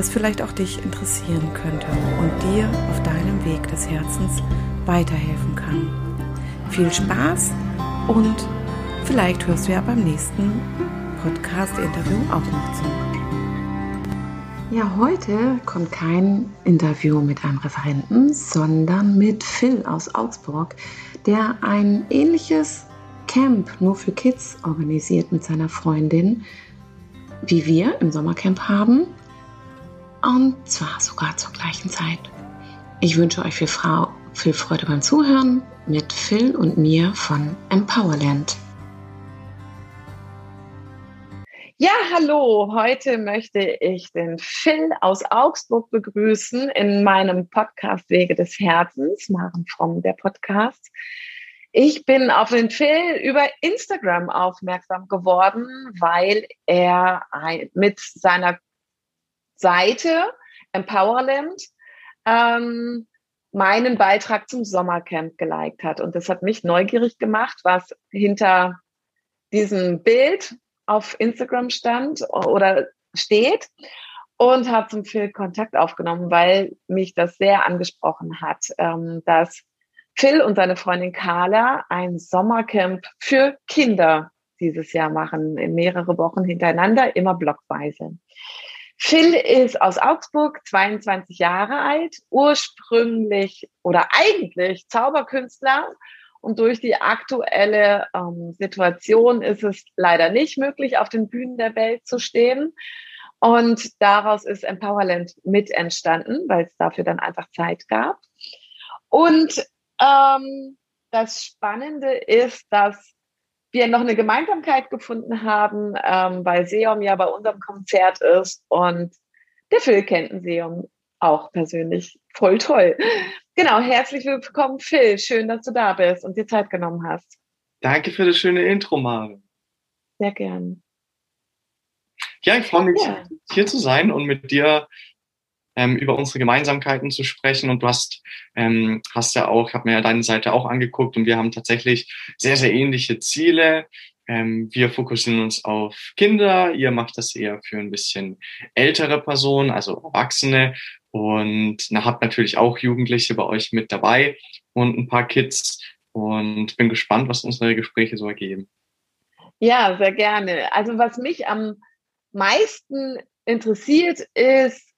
was vielleicht auch dich interessieren könnte und dir auf deinem Weg des Herzens weiterhelfen kann. Viel Spaß und vielleicht hörst du ja beim nächsten Podcast-Interview auch noch zu. Ja, heute kommt kein Interview mit einem Referenten, sondern mit Phil aus Augsburg, der ein ähnliches Camp nur für Kids organisiert mit seiner Freundin, wie wir im Sommercamp haben. Und zwar sogar zur gleichen Zeit. Ich wünsche euch viel, Frau, viel Freude beim Zuhören mit Phil und mir von Empowerland. Ja, hallo. Heute möchte ich den Phil aus Augsburg begrüßen in meinem Podcast Wege des Herzens, Maren Fromm, der Podcast. Ich bin auf den Phil über Instagram aufmerksam geworden, weil er mit seiner Seite Empowerland ähm, meinen Beitrag zum Sommercamp geliked hat. Und das hat mich neugierig gemacht, was hinter diesem Bild auf Instagram stand oder steht und habe zum Phil Kontakt aufgenommen, weil mich das sehr angesprochen hat, ähm, dass Phil und seine Freundin Carla ein Sommercamp für Kinder dieses Jahr machen, in mehrere Wochen hintereinander, immer blockweise. Phil ist aus Augsburg, 22 Jahre alt, ursprünglich oder eigentlich Zauberkünstler. Und durch die aktuelle ähm, Situation ist es leider nicht möglich, auf den Bühnen der Welt zu stehen. Und daraus ist Empowerland mit entstanden, weil es dafür dann einfach Zeit gab. Und ähm, das Spannende ist, dass wir noch eine Gemeinsamkeit gefunden haben, ähm, weil Seom ja bei unserem Konzert ist und der Phil kennt den Seom auch persönlich. Voll toll. Genau, herzlich willkommen, Phil. Schön, dass du da bist und dir Zeit genommen hast. Danke für das schöne Intro, Maren. Sehr gern. Ja, ich freue mich, ja. hier zu sein und mit dir ähm, über unsere Gemeinsamkeiten zu sprechen. Und du hast, ähm, hast ja auch, ich habe mir ja deine Seite auch angeguckt und wir haben tatsächlich sehr, sehr ähnliche Ziele. Ähm, wir fokussieren uns auf Kinder, ihr macht das eher für ein bisschen ältere Personen, also Erwachsene. Und na, habt natürlich auch Jugendliche bei euch mit dabei und ein paar Kids. Und bin gespannt, was unsere Gespräche so ergeben. Ja, sehr gerne. Also was mich am meisten interessiert, ist,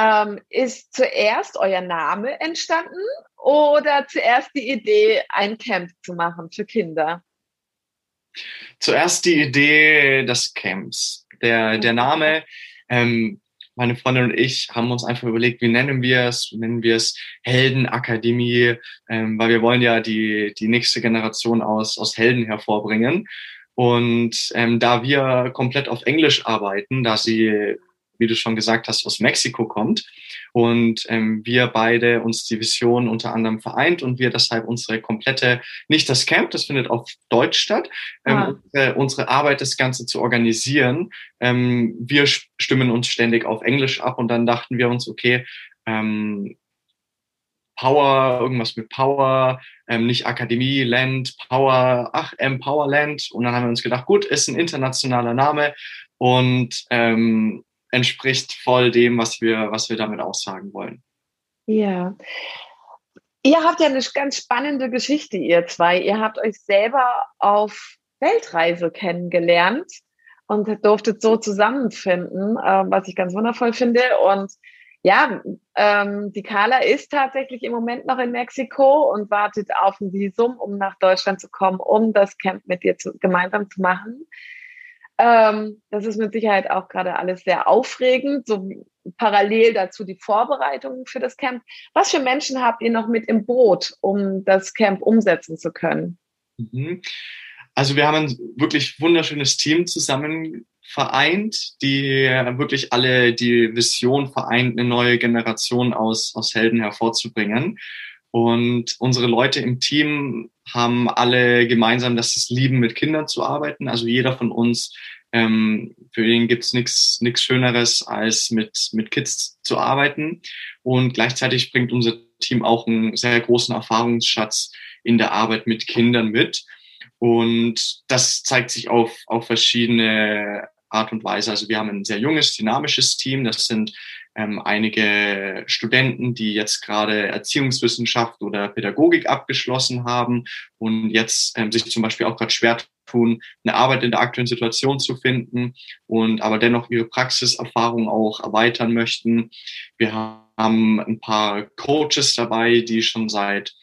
ähm, ist zuerst euer Name entstanden oder zuerst die Idee, ein Camp zu machen für Kinder? Zuerst die Idee des Camps. Der, der Name, ähm, meine Freundin und ich haben uns einfach überlegt, wie nennen wir es? Nennen wir es Heldenakademie, ähm, weil wir wollen ja die, die nächste Generation aus, aus Helden hervorbringen. Und ähm, da wir komplett auf Englisch arbeiten, da sie wie du schon gesagt hast, aus Mexiko kommt. Und ähm, wir beide uns die Vision unter anderem vereint und wir deshalb unsere komplette, nicht das Camp, das findet auf Deutsch statt, ähm, unsere, unsere, Arbeit, das Ganze zu organisieren. Ähm, wir stimmen uns ständig auf Englisch ab und dann dachten wir uns, okay, ähm, Power, irgendwas mit Power, ähm, nicht Akademie, Land, Power, ach, Empowerland. Und dann haben wir uns gedacht, gut, ist ein internationaler Name und ähm, entspricht voll dem, was wir, was wir damit aussagen wollen. Ja. Ihr habt ja eine ganz spannende Geschichte, ihr zwei. Ihr habt euch selber auf Weltreise kennengelernt und durftet so zusammenfinden, äh, was ich ganz wundervoll finde. Und ja, ähm, die Carla ist tatsächlich im Moment noch in Mexiko und wartet auf ein Visum, um nach Deutschland zu kommen, um das Camp mit dir zu, gemeinsam zu machen. Ähm, das ist mit Sicherheit auch gerade alles sehr aufregend, so parallel dazu die Vorbereitungen für das Camp. Was für Menschen habt ihr noch mit im Boot, um das Camp umsetzen zu können? Mhm. Also wir haben ein wirklich wunderschönes Team zusammen vereint, die wirklich alle die Vision vereint, eine neue Generation aus, aus Helden hervorzubringen. Und unsere Leute im Team haben alle gemeinsam, es lieben, mit Kindern zu arbeiten. Also jeder von uns, ähm, für ihn gibt's nichts nichts Schöneres, als mit, mit Kids zu arbeiten. Und gleichzeitig bringt unser Team auch einen sehr großen Erfahrungsschatz in der Arbeit mit Kindern mit. Und das zeigt sich auf, auf verschiedene Art und Weise. Also wir haben ein sehr junges, dynamisches Team. Das sind ähm, einige Studenten, die jetzt gerade Erziehungswissenschaft oder Pädagogik abgeschlossen haben und jetzt ähm, sich zum Beispiel auch gerade schwer tun, eine Arbeit in der aktuellen Situation zu finden und aber dennoch ihre Praxiserfahrung auch erweitern möchten. Wir haben ein paar Coaches dabei, die schon seit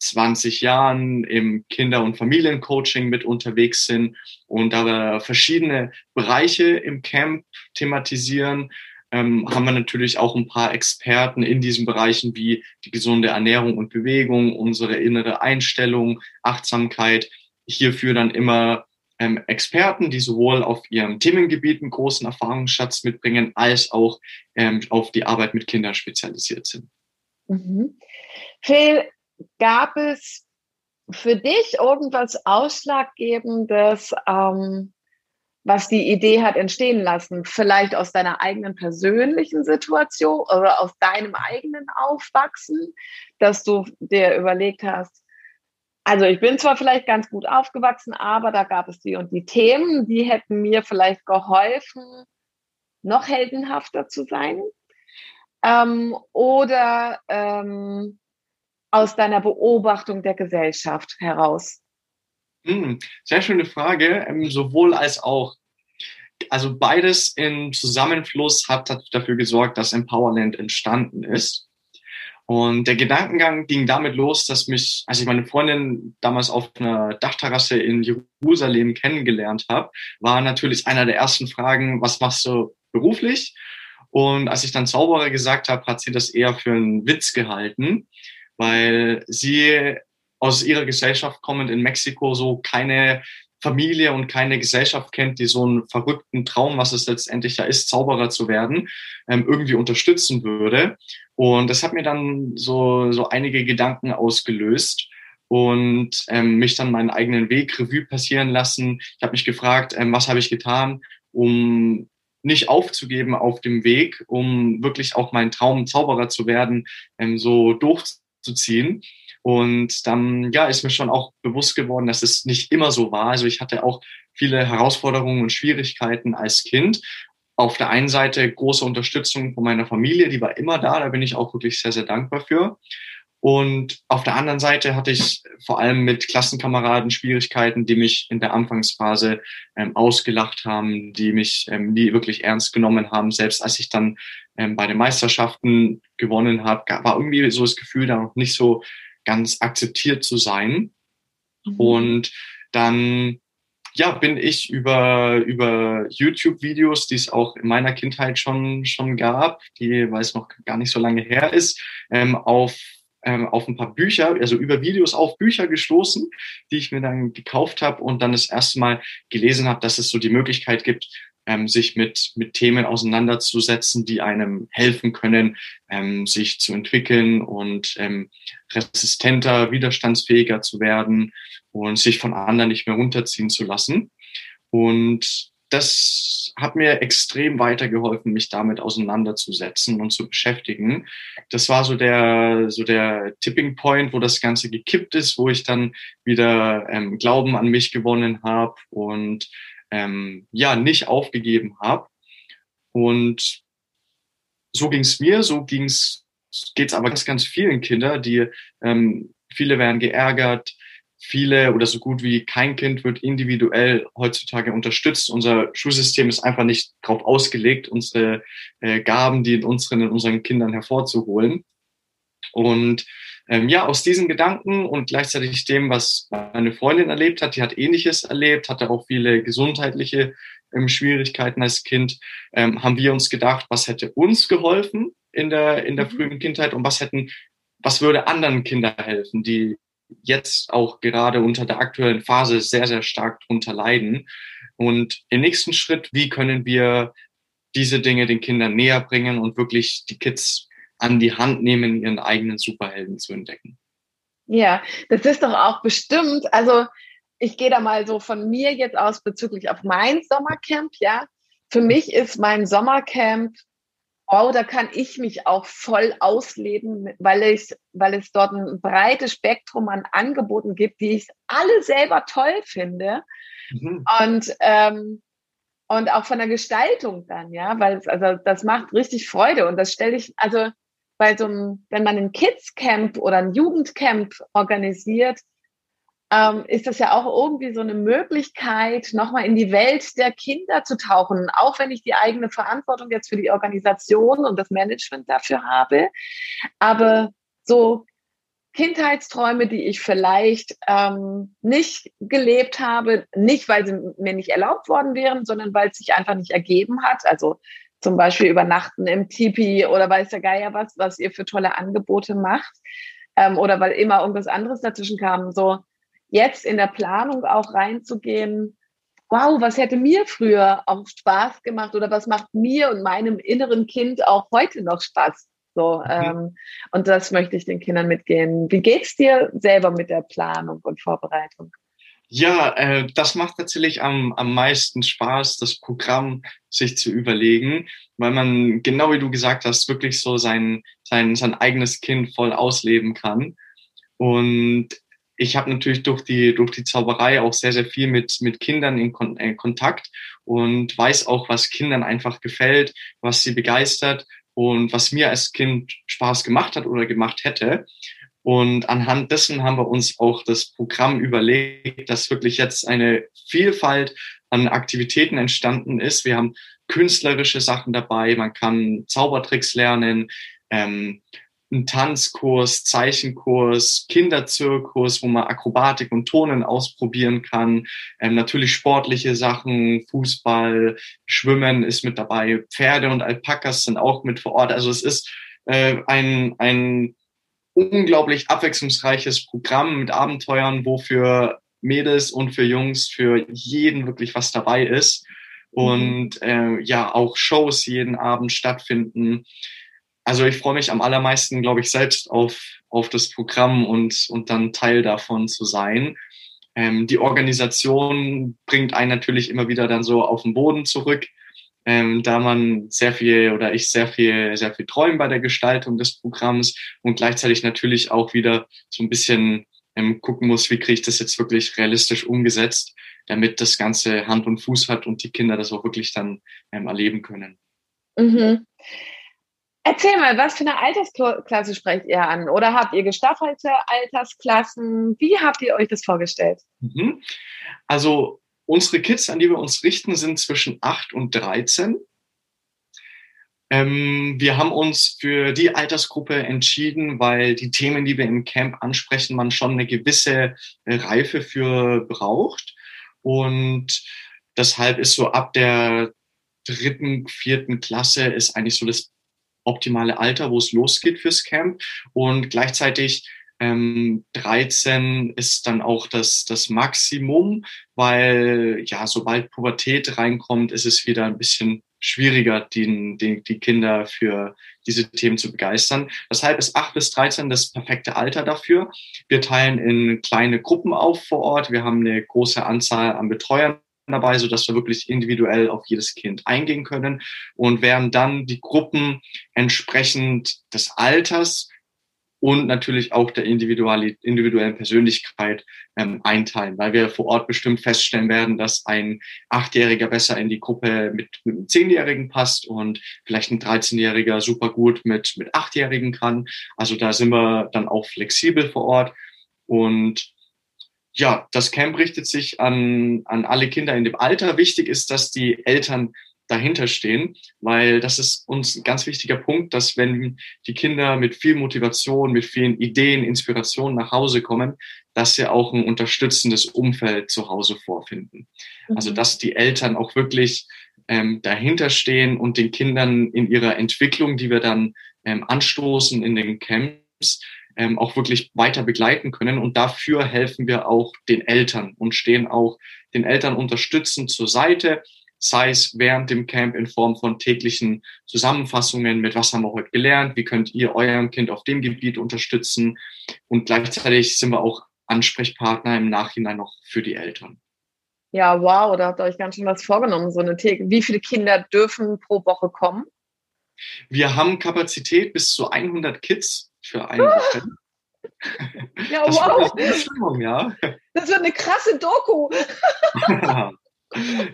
20 Jahren im Kinder- und Familiencoaching mit unterwegs sind und da verschiedene Bereiche im Camp thematisieren, ähm, haben wir natürlich auch ein paar Experten in diesen Bereichen wie die gesunde Ernährung und Bewegung, unsere innere Einstellung, Achtsamkeit. Hierfür dann immer ähm, Experten, die sowohl auf ihrem Themengebiet einen großen Erfahrungsschatz mitbringen, als auch ähm, auf die Arbeit mit Kindern spezialisiert sind. Mhm. Phil, gab es für dich irgendwas Ausschlaggebendes, ähm, was die Idee hat entstehen lassen? Vielleicht aus deiner eigenen persönlichen Situation oder aus deinem eigenen Aufwachsen, dass du dir überlegt hast, also ich bin zwar vielleicht ganz gut aufgewachsen, aber da gab es die und die Themen, die hätten mir vielleicht geholfen, noch heldenhafter zu sein. Ähm, oder ähm, aus deiner Beobachtung der Gesellschaft heraus? Hm, sehr schöne Frage, ähm, sowohl als auch. Also beides im Zusammenfluss hat dafür gesorgt, dass Empowerland entstanden ist. Und der Gedankengang ging damit los, dass mich, als ich meine Freundin damals auf einer Dachterrasse in Jerusalem kennengelernt habe, war natürlich einer der ersten Fragen, was machst du beruflich? Und als ich dann Zauberer gesagt habe, hat sie das eher für einen Witz gehalten weil sie aus ihrer Gesellschaft kommend in Mexiko so keine Familie und keine Gesellschaft kennt, die so einen verrückten Traum, was es letztendlich ja ist, Zauberer zu werden, ähm, irgendwie unterstützen würde. Und das hat mir dann so, so einige Gedanken ausgelöst und ähm, mich dann meinen eigenen Weg Revue passieren lassen. Ich habe mich gefragt, ähm, was habe ich getan, um nicht aufzugeben auf dem Weg, um wirklich auch meinen Traum Zauberer zu werden, ähm, so durchzuziehen zu ziehen. Und dann, ja, ist mir schon auch bewusst geworden, dass es nicht immer so war. Also ich hatte auch viele Herausforderungen und Schwierigkeiten als Kind. Auf der einen Seite große Unterstützung von meiner Familie, die war immer da, da bin ich auch wirklich sehr, sehr dankbar für. Und auf der anderen Seite hatte ich vor allem mit Klassenkameraden Schwierigkeiten, die mich in der Anfangsphase ähm, ausgelacht haben, die mich ähm, nie wirklich ernst genommen haben. Selbst als ich dann ähm, bei den Meisterschaften gewonnen habe, war irgendwie so das Gefühl, da noch nicht so ganz akzeptiert zu sein. Mhm. Und dann ja, bin ich über, über YouTube-Videos, die es auch in meiner Kindheit schon, schon gab, die, weil es noch gar nicht so lange her ist, ähm, auf ähm, auf ein paar Bücher, also über Videos auf Bücher gestoßen, die ich mir dann gekauft habe und dann das erste Mal gelesen habe, dass es so die Möglichkeit gibt, ähm, sich mit, mit Themen auseinanderzusetzen, die einem helfen können, ähm, sich zu entwickeln und ähm, resistenter, widerstandsfähiger zu werden und sich von anderen nicht mehr runterziehen zu lassen. Und das hat mir extrem weitergeholfen, mich damit auseinanderzusetzen und zu beschäftigen. Das war so der, so der Tipping Point, wo das Ganze gekippt ist, wo ich dann wieder ähm, Glauben an mich gewonnen habe und ähm, ja, nicht aufgegeben habe. Und so ging es mir, so ging's, geht's aber ganz, ganz vielen Kindern, die ähm, viele werden geärgert, viele oder so gut wie kein Kind wird individuell heutzutage unterstützt. Unser Schulsystem ist einfach nicht darauf ausgelegt, unsere äh, Gaben, die in unseren, in unseren Kindern hervorzuholen. Und ähm, ja, aus diesen Gedanken und gleichzeitig dem, was meine Freundin erlebt hat, die hat ähnliches erlebt, hatte auch viele gesundheitliche ähm, Schwierigkeiten als Kind, ähm, haben wir uns gedacht, was hätte uns geholfen in der, in der mhm. frühen Kindheit und was hätten, was würde anderen Kindern helfen, die jetzt auch gerade unter der aktuellen Phase sehr, sehr stark drunter leiden. Und im nächsten Schritt, wie können wir diese Dinge den Kindern näher bringen und wirklich die Kids an die Hand nehmen, ihren eigenen Superhelden zu entdecken? Ja, das ist doch auch bestimmt, also ich gehe da mal so von mir jetzt aus bezüglich auf mein Sommercamp, ja. Für mich ist mein Sommercamp, wow, da kann ich mich auch voll ausleben, weil ich, weil es dort ein breites Spektrum an Angeboten gibt, die ich alle selber toll finde. Mhm. Und, ähm, und auch von der Gestaltung dann, ja, weil es, also das macht richtig Freude und das stelle ich, also bei so einem, wenn man ein Kids Camp oder ein Jugendcamp organisiert, ähm, ist das ja auch irgendwie so eine Möglichkeit, nochmal in die Welt der Kinder zu tauchen, auch wenn ich die eigene Verantwortung jetzt für die Organisation und das Management dafür habe. Aber so Kindheitsträume, die ich vielleicht ähm, nicht gelebt habe, nicht weil sie mir nicht erlaubt worden wären, sondern weil es sich einfach nicht ergeben hat. Also zum Beispiel übernachten im Tipi oder weiß der Geier was, was ihr für tolle Angebote macht. Ähm, oder weil immer irgendwas anderes dazwischen kam. So, jetzt in der Planung auch reinzugehen, wow, was hätte mir früher auch Spaß gemacht oder was macht mir und meinem inneren Kind auch heute noch Spaß? So, mhm. ähm, und das möchte ich den Kindern mitgehen. Wie geht's dir selber mit der Planung und Vorbereitung? Ja, äh, das macht natürlich am, am meisten Spaß, das Programm sich zu überlegen, weil man, genau wie du gesagt hast, wirklich so sein, sein, sein eigenes Kind voll ausleben kann. Und ich habe natürlich durch die, durch die Zauberei auch sehr, sehr viel mit, mit Kindern in, Kon in Kontakt und weiß auch, was Kindern einfach gefällt, was sie begeistert und was mir als Kind Spaß gemacht hat oder gemacht hätte. Und anhand dessen haben wir uns auch das Programm überlegt, dass wirklich jetzt eine Vielfalt an Aktivitäten entstanden ist. Wir haben künstlerische Sachen dabei, man kann Zaubertricks lernen, ähm, einen Tanzkurs, Zeichenkurs, Kinderzirkus, wo man Akrobatik und Turnen ausprobieren kann. Ähm, natürlich sportliche Sachen, Fußball, Schwimmen ist mit dabei. Pferde und Alpakas sind auch mit vor Ort. Also es ist äh, ein, ein unglaublich abwechslungsreiches Programm mit Abenteuern, wo für Mädels und für Jungs, für jeden wirklich was dabei ist. Mhm. Und äh, ja, auch Shows jeden Abend stattfinden also ich freue mich am allermeisten, glaube ich, selbst auf, auf das Programm und, und dann Teil davon zu sein. Ähm, die Organisation bringt einen natürlich immer wieder dann so auf den Boden zurück, ähm, da man sehr viel oder ich sehr viel, sehr viel träume bei der Gestaltung des Programms und gleichzeitig natürlich auch wieder so ein bisschen ähm, gucken muss, wie kriege ich das jetzt wirklich realistisch umgesetzt, damit das Ganze Hand und Fuß hat und die Kinder das auch wirklich dann ähm, erleben können. Mhm. Erzähl mal, was für eine Altersklasse sprecht ihr an? Oder habt ihr gestaffelte Altersklassen? Wie habt ihr euch das vorgestellt? Mhm. Also unsere Kids, an die wir uns richten, sind zwischen 8 und 13. Ähm, wir haben uns für die Altersgruppe entschieden, weil die Themen, die wir im Camp ansprechen, man schon eine gewisse Reife für braucht. Und deshalb ist so ab der dritten, vierten Klasse ist eigentlich so das optimale Alter, wo es losgeht fürs Camp. Und gleichzeitig ähm, 13 ist dann auch das, das Maximum, weil ja, sobald Pubertät reinkommt, ist es wieder ein bisschen schwieriger, die, die, die Kinder für diese Themen zu begeistern. Deshalb ist 8 bis 13 das perfekte Alter dafür. Wir teilen in kleine Gruppen auf vor Ort. Wir haben eine große Anzahl an Betreuern dabei, so dass wir wirklich individuell auf jedes Kind eingehen können und werden dann die Gruppen entsprechend des Alters und natürlich auch der individuellen Persönlichkeit ähm, einteilen, weil wir vor Ort bestimmt feststellen werden, dass ein Achtjähriger besser in die Gruppe mit, mit einem Zehnjährigen passt und vielleicht ein 13-Jähriger super gut mit, mit Achtjährigen kann. Also da sind wir dann auch flexibel vor Ort und ja, das Camp richtet sich an, an alle Kinder in dem Alter. Wichtig ist, dass die Eltern dahinter stehen, weil das ist uns ein ganz wichtiger Punkt, dass wenn die Kinder mit viel Motivation, mit vielen Ideen, Inspirationen nach Hause kommen, dass sie auch ein unterstützendes Umfeld zu Hause vorfinden. Mhm. Also dass die Eltern auch wirklich ähm, dahinter stehen und den Kindern in ihrer Entwicklung, die wir dann ähm, anstoßen in den Camps, ähm, auch wirklich weiter begleiten können. Und dafür helfen wir auch den Eltern und stehen auch den Eltern unterstützend zur Seite, sei es während dem Camp in Form von täglichen Zusammenfassungen mit, was haben wir heute gelernt, wie könnt ihr eurem Kind auf dem Gebiet unterstützen. Und gleichzeitig sind wir auch Ansprechpartner im Nachhinein noch für die Eltern. Ja, wow, da habt ihr euch ganz schön was vorgenommen, so eine Theke. Wie viele Kinder dürfen pro Woche kommen? Wir haben Kapazität bis zu 100 Kids für eine Woche. Ja, das wow. Stimmung, ja. Das wird eine krasse Doku.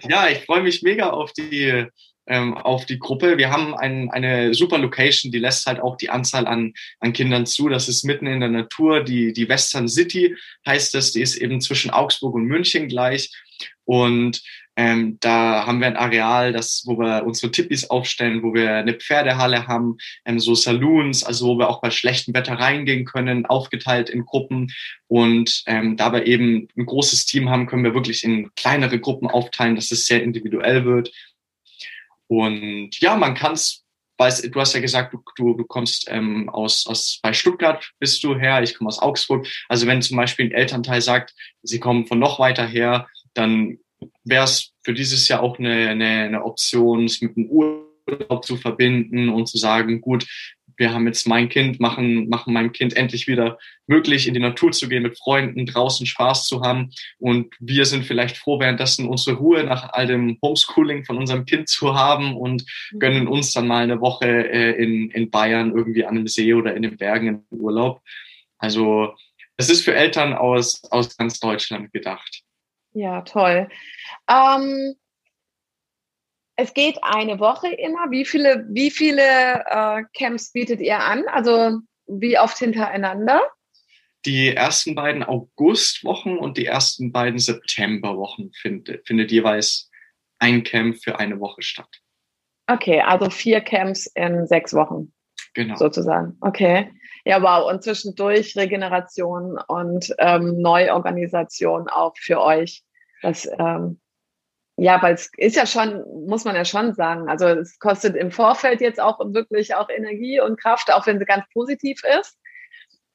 ja, ich freue mich mega auf die, ähm, auf die Gruppe. Wir haben ein, eine super Location, die lässt halt auch die Anzahl an, an Kindern zu. Das ist mitten in der Natur. Die, die Western City heißt das. Die ist eben zwischen Augsburg und München gleich. Und ähm, da haben wir ein Areal, das, wo wir unsere Tippis aufstellen, wo wir eine Pferdehalle haben, ähm, so Saloons, also wo wir auch bei schlechtem Wetter reingehen können, aufgeteilt in Gruppen. Und ähm, da wir eben ein großes Team haben, können wir wirklich in kleinere Gruppen aufteilen, dass es sehr individuell wird. Und ja, man kann es du hast ja gesagt, du, du, du kommst ähm, aus, aus bei Stuttgart bist du her, ich komme aus Augsburg. Also wenn zum Beispiel ein Elternteil sagt, sie kommen von noch weiter her, dann wäre es für dieses Jahr auch eine, eine, eine Option, es mit dem Urlaub zu verbinden und zu sagen, gut, wir haben jetzt mein Kind, machen, machen meinem Kind endlich wieder möglich, in die Natur zu gehen, mit Freunden draußen Spaß zu haben. Und wir sind vielleicht froh, währenddessen unsere Ruhe nach all dem Homeschooling von unserem Kind zu haben und mhm. gönnen uns dann mal eine Woche äh, in, in Bayern irgendwie an einem See oder in den Bergen im Urlaub. Also es ist für Eltern aus, aus ganz Deutschland gedacht. Ja, toll. Ähm, es geht eine Woche immer. Wie viele, wie viele äh, Camps bietet ihr an? Also wie oft hintereinander? Die ersten beiden Augustwochen und die ersten beiden Septemberwochen findet, findet jeweils ein Camp für eine Woche statt. Okay, also vier Camps in sechs Wochen. Genau. Sozusagen. Okay. Ja, wow. Und zwischendurch Regeneration und ähm, Neuorganisation auch für euch. Das, ähm, ja, weil es ist ja schon, muss man ja schon sagen, also es kostet im Vorfeld jetzt auch wirklich auch Energie und Kraft, auch wenn sie ganz positiv ist.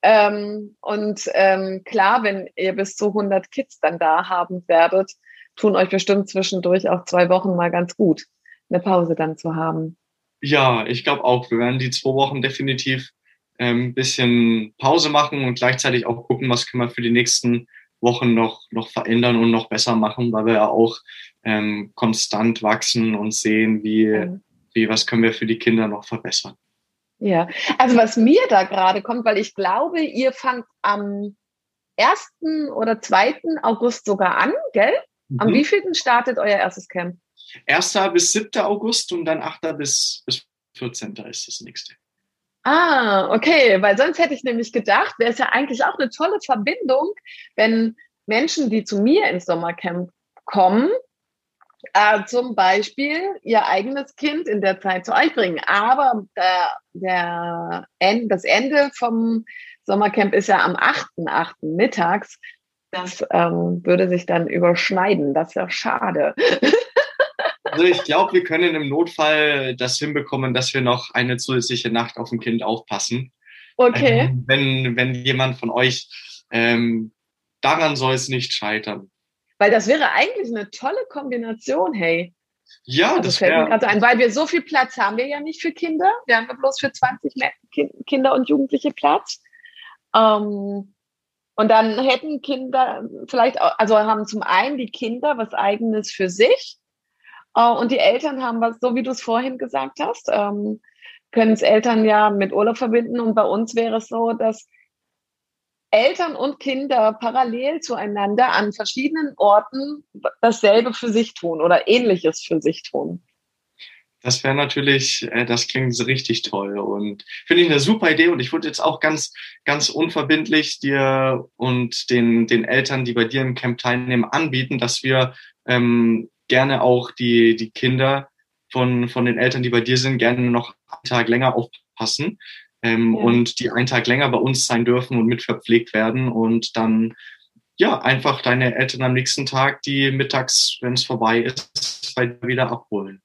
Ähm, und ähm, klar, wenn ihr bis zu 100 Kids dann da haben werdet, tun euch bestimmt zwischendurch auch zwei Wochen mal ganz gut, eine Pause dann zu haben. Ja, ich glaube auch. Wir werden die zwei Wochen definitiv ein ähm, bisschen Pause machen und gleichzeitig auch gucken, was können wir für die nächsten Wochen noch, noch verändern und noch besser machen, weil wir ja auch ähm, konstant wachsen und sehen, wie, wie, was können wir für die Kinder noch verbessern. Ja, also was mir da gerade kommt, weil ich glaube, ihr fangt am 1. oder 2. August sogar an, gell? Am mhm. wievielten startet euer erstes Camp? 1. bis 7. August und dann 8. bis, bis 14. ist das nächste. Ah, okay, weil sonst hätte ich nämlich gedacht, wäre es ja eigentlich auch eine tolle Verbindung, wenn Menschen, die zu mir ins Sommercamp kommen, äh, zum Beispiel ihr eigenes Kind in der Zeit zu euch bringen. Aber der, der End, das Ende vom Sommercamp ist ja am 8.8. mittags. Das ähm, würde sich dann überschneiden. Das ist ja schade. Also ich glaube, wir können im Notfall das hinbekommen, dass wir noch eine zusätzliche Nacht auf dem Kind aufpassen. Okay. Ähm, wenn, wenn jemand von euch, ähm, daran soll es nicht scheitern. Weil das wäre eigentlich eine tolle Kombination, hey. Ja, das, das fällt mir gerade ein, weil wir so viel Platz haben wir ja nicht für Kinder. Wir haben ja bloß für 20 Kinder und Jugendliche Platz. Ähm, und dann hätten Kinder vielleicht, auch, also haben zum einen die Kinder was eigenes für sich äh, und die Eltern haben was, so wie du es vorhin gesagt hast, ähm, können es Eltern ja mit Urlaub verbinden. Und bei uns wäre es so, dass Eltern und Kinder parallel zueinander an verschiedenen Orten dasselbe für sich tun oder ähnliches für sich tun. Das wäre natürlich, äh, das klingt richtig toll und finde ich eine super Idee und ich würde jetzt auch ganz, ganz unverbindlich dir und den, den Eltern, die bei dir im Camp teilnehmen, anbieten, dass wir ähm, gerne auch die, die Kinder, von, von den Eltern, die bei dir sind, gerne noch einen Tag länger aufpassen ähm, ja. und die einen Tag länger bei uns sein dürfen und mitverpflegt werden und dann ja einfach deine Eltern am nächsten Tag, die mittags, wenn es vorbei ist, wieder abholen.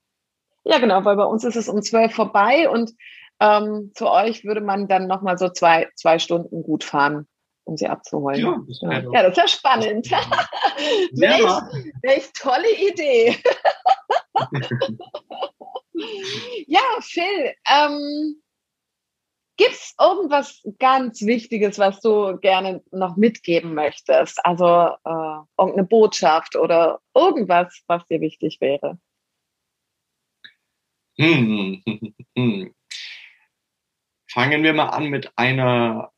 Ja, genau, weil bei uns ist es um zwölf vorbei und ähm, zu euch würde man dann nochmal so zwei, zwei Stunden gut fahren, um sie abzuholen. Ja, das ja. ja, das ist spannend. welch, welch tolle Idee. ja, Phil, ähm, irgendwas ganz Wichtiges, was du gerne noch mitgeben möchtest? Also äh, irgendeine Botschaft oder irgendwas, was dir wichtig wäre? Hm, hm, Fangen wir mal an mit einer,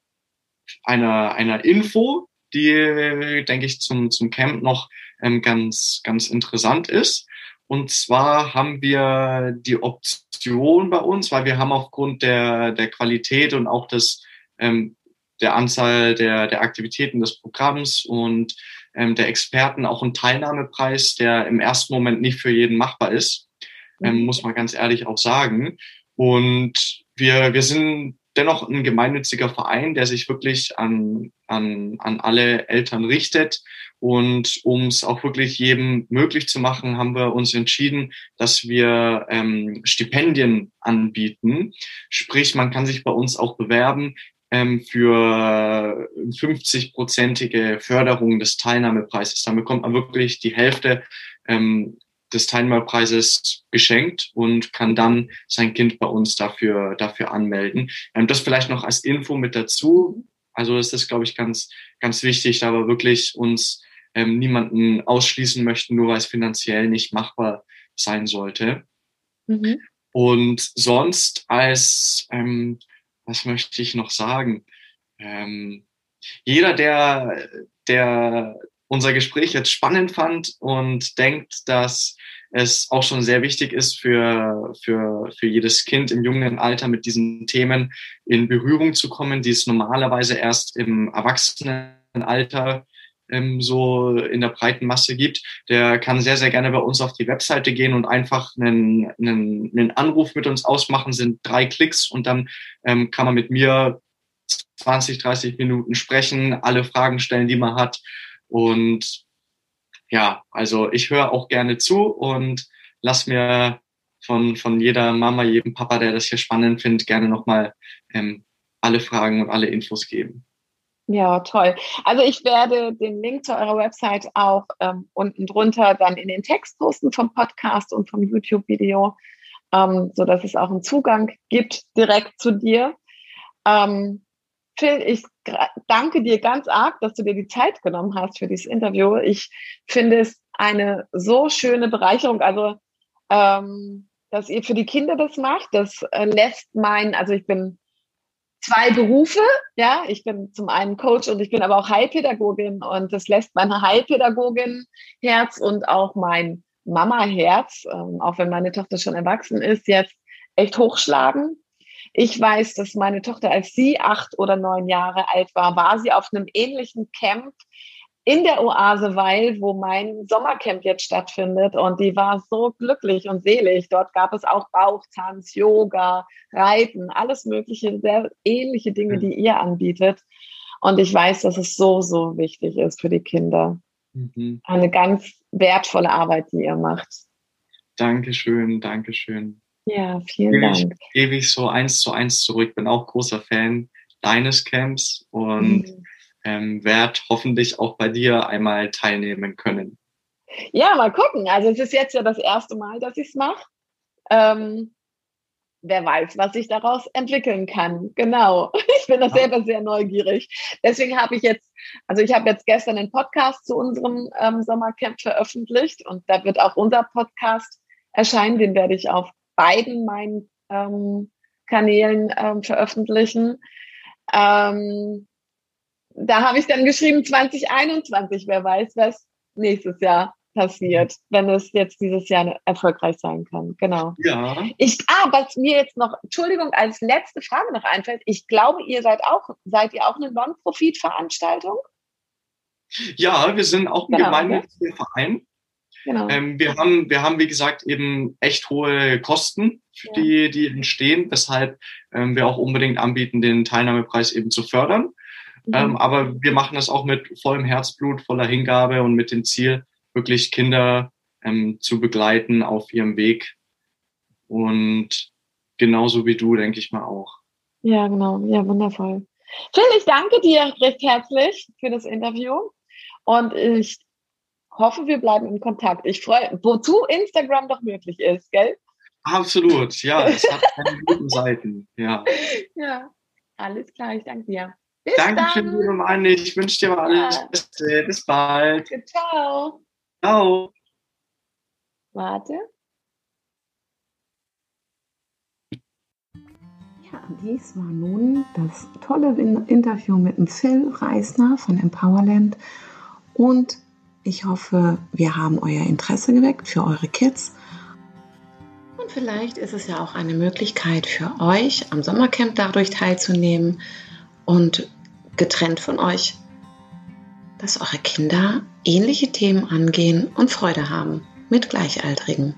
einer, einer Info, die, denke ich, zum, zum Camp noch ähm, ganz, ganz interessant ist. Und zwar haben wir die Option bei uns, weil wir haben aufgrund der, der Qualität und auch des, ähm, der Anzahl der, der Aktivitäten des Programms und ähm, der Experten auch einen Teilnahmepreis, der im ersten Moment nicht für jeden machbar ist, ähm, mhm. muss man ganz ehrlich auch sagen. Und wir, wir sind dennoch ein gemeinnütziger Verein, der sich wirklich an, an, an alle Eltern richtet. Und um es auch wirklich jedem möglich zu machen, haben wir uns entschieden, dass wir ähm, Stipendien anbieten. Sprich, man kann sich bei uns auch bewerben ähm, für 50-prozentige Förderung des Teilnahmepreises. Dann bekommt man wirklich die Hälfte ähm, des Teilnahmepreises geschenkt und kann dann sein Kind bei uns dafür, dafür anmelden. Ähm, das vielleicht noch als Info mit dazu. Also das ist, glaube ich, ganz, ganz wichtig, da wir wirklich uns ähm, niemanden ausschließen möchten, nur weil es finanziell nicht machbar sein sollte. Mhm. Und sonst als, ähm, was möchte ich noch sagen? Ähm, jeder, der, der unser Gespräch jetzt spannend fand und denkt, dass es auch schon sehr wichtig ist für, für, für jedes Kind im jungen Alter mit diesen Themen in Berührung zu kommen, die es normalerweise erst im Erwachsenenalter ähm, so in der breiten Masse gibt, der kann sehr, sehr gerne bei uns auf die Webseite gehen und einfach einen, einen, einen Anruf mit uns ausmachen, sind drei Klicks und dann ähm, kann man mit mir 20, 30 Minuten sprechen, alle Fragen stellen, die man hat und ja, also ich höre auch gerne zu und lass mir von, von jeder Mama, jedem Papa, der das hier spannend findet, gerne nochmal ähm, alle Fragen und alle Infos geben. Ja, toll. Also ich werde den Link zu eurer Website auch ähm, unten drunter dann in den Text posten vom Podcast und vom YouTube-Video, ähm, so dass es auch einen Zugang gibt direkt zu dir. Ähm, Phil, ich danke dir ganz arg, dass du dir die Zeit genommen hast für dieses Interview. Ich finde es eine so schöne Bereicherung. Also, ähm, dass ihr für die Kinder das macht, das äh, lässt mein, also ich bin zwei Berufe, ja, ich bin zum einen Coach und ich bin aber auch Heilpädagogin und das lässt meine Heilpädagogin Herz und auch mein Mama Herz, ähm, auch wenn meine Tochter schon erwachsen ist, jetzt echt hochschlagen. Ich weiß, dass meine Tochter, als sie acht oder neun Jahre alt war, war sie auf einem ähnlichen Camp in der Oase Weil, wo mein Sommercamp jetzt stattfindet. Und die war so glücklich und selig. Dort gab es auch Bauchtanz, Yoga, Reiten, alles mögliche, sehr ähnliche Dinge, die ihr anbietet. Und ich weiß, dass es so, so wichtig ist für die Kinder. Mhm. Eine ganz wertvolle Arbeit, die ihr macht. Dankeschön, Dankeschön. Ja, vielen Dank. Gebe ich so eins zu eins zurück. Bin auch großer Fan deines Camps und mhm. Ähm, werde hoffentlich auch bei dir einmal teilnehmen können. Ja, mal gucken. Also es ist jetzt ja das erste Mal, dass ich es mache. Ähm, wer weiß, was sich daraus entwickeln kann. Genau. Ich bin da selber sehr neugierig. Deswegen habe ich jetzt, also ich habe jetzt gestern einen Podcast zu unserem ähm, Sommercamp veröffentlicht und da wird auch unser Podcast erscheinen. Den werde ich auf beiden meinen ähm, Kanälen ähm, veröffentlichen. Ähm, da habe ich dann geschrieben 2021, wer weiß, was nächstes Jahr passiert, wenn es jetzt dieses Jahr erfolgreich sein kann. Genau. Ja. Ich, ah, was mir jetzt noch, Entschuldigung, als letzte Frage noch einfällt, ich glaube, ihr seid auch, seid ihr auch eine Non-Profit-Veranstaltung? Ja, wir sind auch ein genau, gemeinnütziger. Verein. Genau. Ähm, wir, haben, wir haben, wie gesagt, eben echt hohe Kosten, ja. die, die entstehen, weshalb ähm, wir auch unbedingt anbieten, den Teilnahmepreis eben zu fördern. Mhm. Ähm, aber wir machen das auch mit vollem Herzblut, voller Hingabe und mit dem Ziel, wirklich Kinder ähm, zu begleiten auf ihrem Weg. Und genauso wie du, denke ich mal auch. Ja, genau. Ja, wundervoll. Phil, ich danke dir recht herzlich für das Interview. Und ich hoffe, wir bleiben in Kontakt. Ich freue, wozu Instagram doch möglich ist, gell? Absolut, ja. Es hat keine guten Seiten, ja. Ja, alles klar, ich danke dir. Bis Dankeschön, dann. liebe Mann. Ich wünsche dir alles ja. Beste. Bis bald. Ciao. Ciao. Warte. Ja, dies war nun das tolle Interview mit dem Phil Reisner von Empowerland und ich hoffe, wir haben euer Interesse geweckt für eure Kids. Und vielleicht ist es ja auch eine Möglichkeit für euch, am Sommercamp dadurch teilzunehmen und getrennt von euch, dass eure Kinder ähnliche Themen angehen und Freude haben mit Gleichaltrigen.